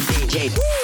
DJ.